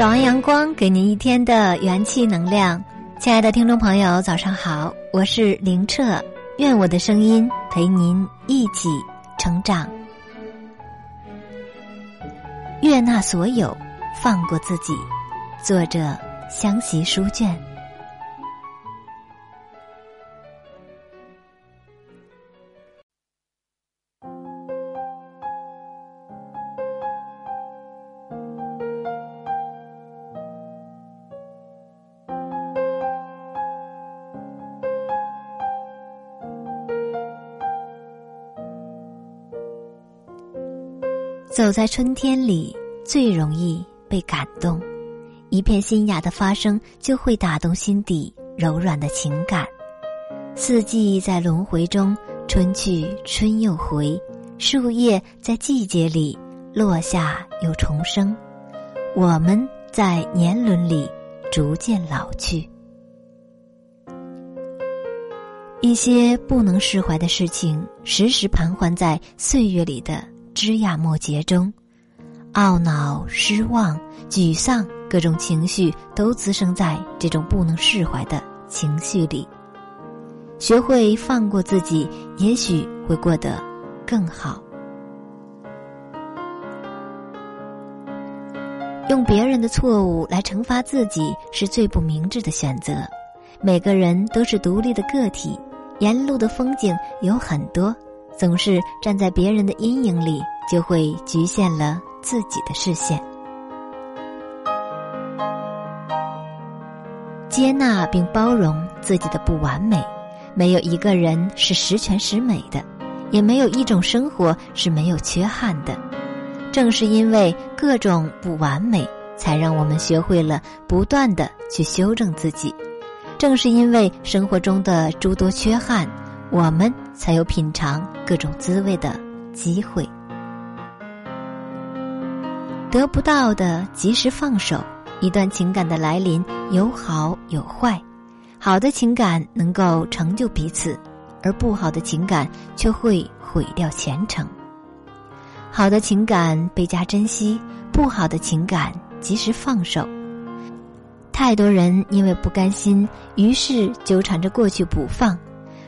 早安，阳光给您一天的元气能量。亲爱的听众朋友，早上好，我是灵澈，愿我的声音陪您一起成长。悦纳所有，放过自己。作者：香习书卷。走在春天里，最容易被感动。一片新芽的发生，就会打动心底柔软的情感。四季在轮回中，春去春又回，树叶在季节里落下又重生。我们在年轮里逐渐老去。一些不能释怀的事情，时时盘桓在岁月里的。枝桠末节中，懊恼、失望、沮丧，各种情绪都滋生在这种不能释怀的情绪里。学会放过自己，也许会过得更好。用别人的错误来惩罚自己，是最不明智的选择。每个人都是独立的个体，沿路的风景有很多。总是站在别人的阴影里，就会局限了自己的视线。接纳并包容自己的不完美，没有一个人是十全十美的，也没有一种生活是没有缺憾的。正是因为各种不完美，才让我们学会了不断的去修正自己。正是因为生活中的诸多缺憾。我们才有品尝各种滋味的机会。得不到的及时放手。一段情感的来临有好有坏，好的情感能够成就彼此，而不好的情感却会毁掉前程。好的情感倍加珍惜，不好的情感及时放手。太多人因为不甘心，于是纠缠着过去不放。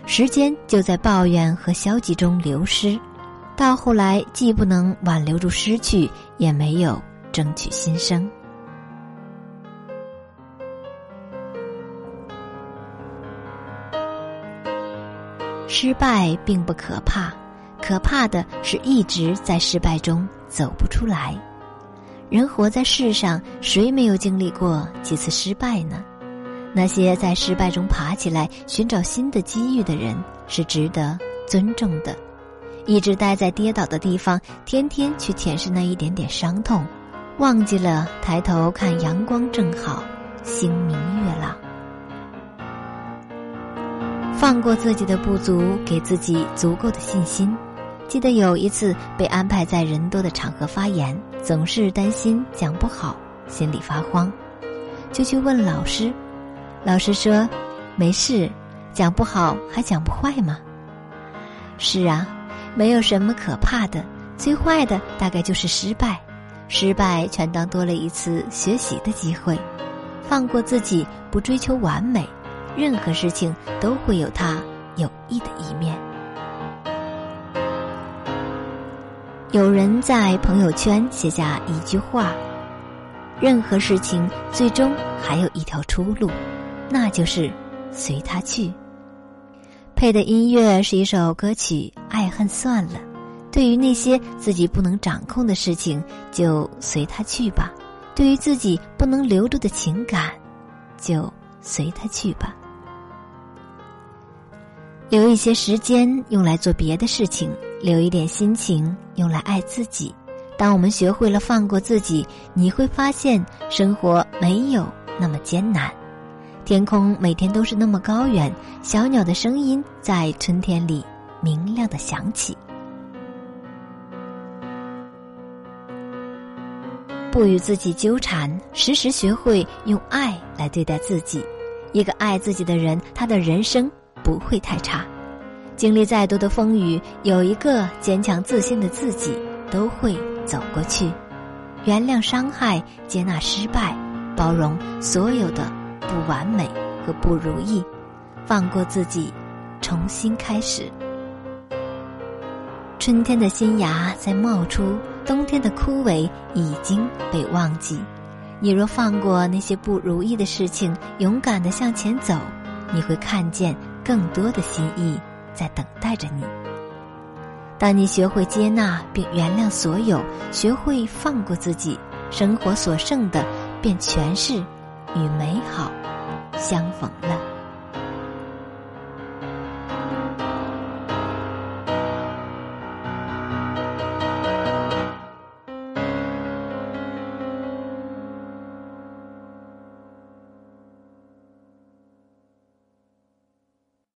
时间就在抱怨和消极中流失，到后来既不能挽留住失去，也没有争取新生。失败并不可怕，可怕的是一直在失败中走不出来。人活在世上，谁没有经历过几次失败呢？那些在失败中爬起来寻找新的机遇的人是值得尊重的。一直待在跌倒的地方，天天去舔舐那一点点伤痛，忘记了抬头看阳光正好，星明月朗。放过自己的不足，给自己足够的信心。记得有一次被安排在人多的场合发言，总是担心讲不好，心里发慌，就去问老师。老师说：“没事，讲不好还讲不坏吗？”是啊，没有什么可怕的，最坏的大概就是失败。失败全当多了一次学习的机会，放过自己，不追求完美，任何事情都会有它有益的一面。有人在朋友圈写下一句话：“任何事情最终还有一条出路。”那就是随他去。配的音乐是一首歌曲《爱恨算了》。对于那些自己不能掌控的事情，就随他去吧；对于自己不能留住的情感，就随他去吧。留一些时间用来做别的事情，留一点心情用来爱自己。当我们学会了放过自己，你会发现生活没有那么艰难。天空每天都是那么高远，小鸟的声音在春天里明亮的响起。不与自己纠缠，时时学会用爱来对待自己。一个爱自己的人，他的人生不会太差。经历再多的风雨，有一个坚强自信的自己，都会走过去。原谅伤害，接纳失败。包容所有的不完美和不如意，放过自己，重新开始。春天的新芽在冒出，冬天的枯萎已经被忘记。你若放过那些不如意的事情，勇敢的向前走，你会看见更多的心意在等待着你。当你学会接纳并原谅所有，学会放过自己，生活所剩的便全是与美好相逢了。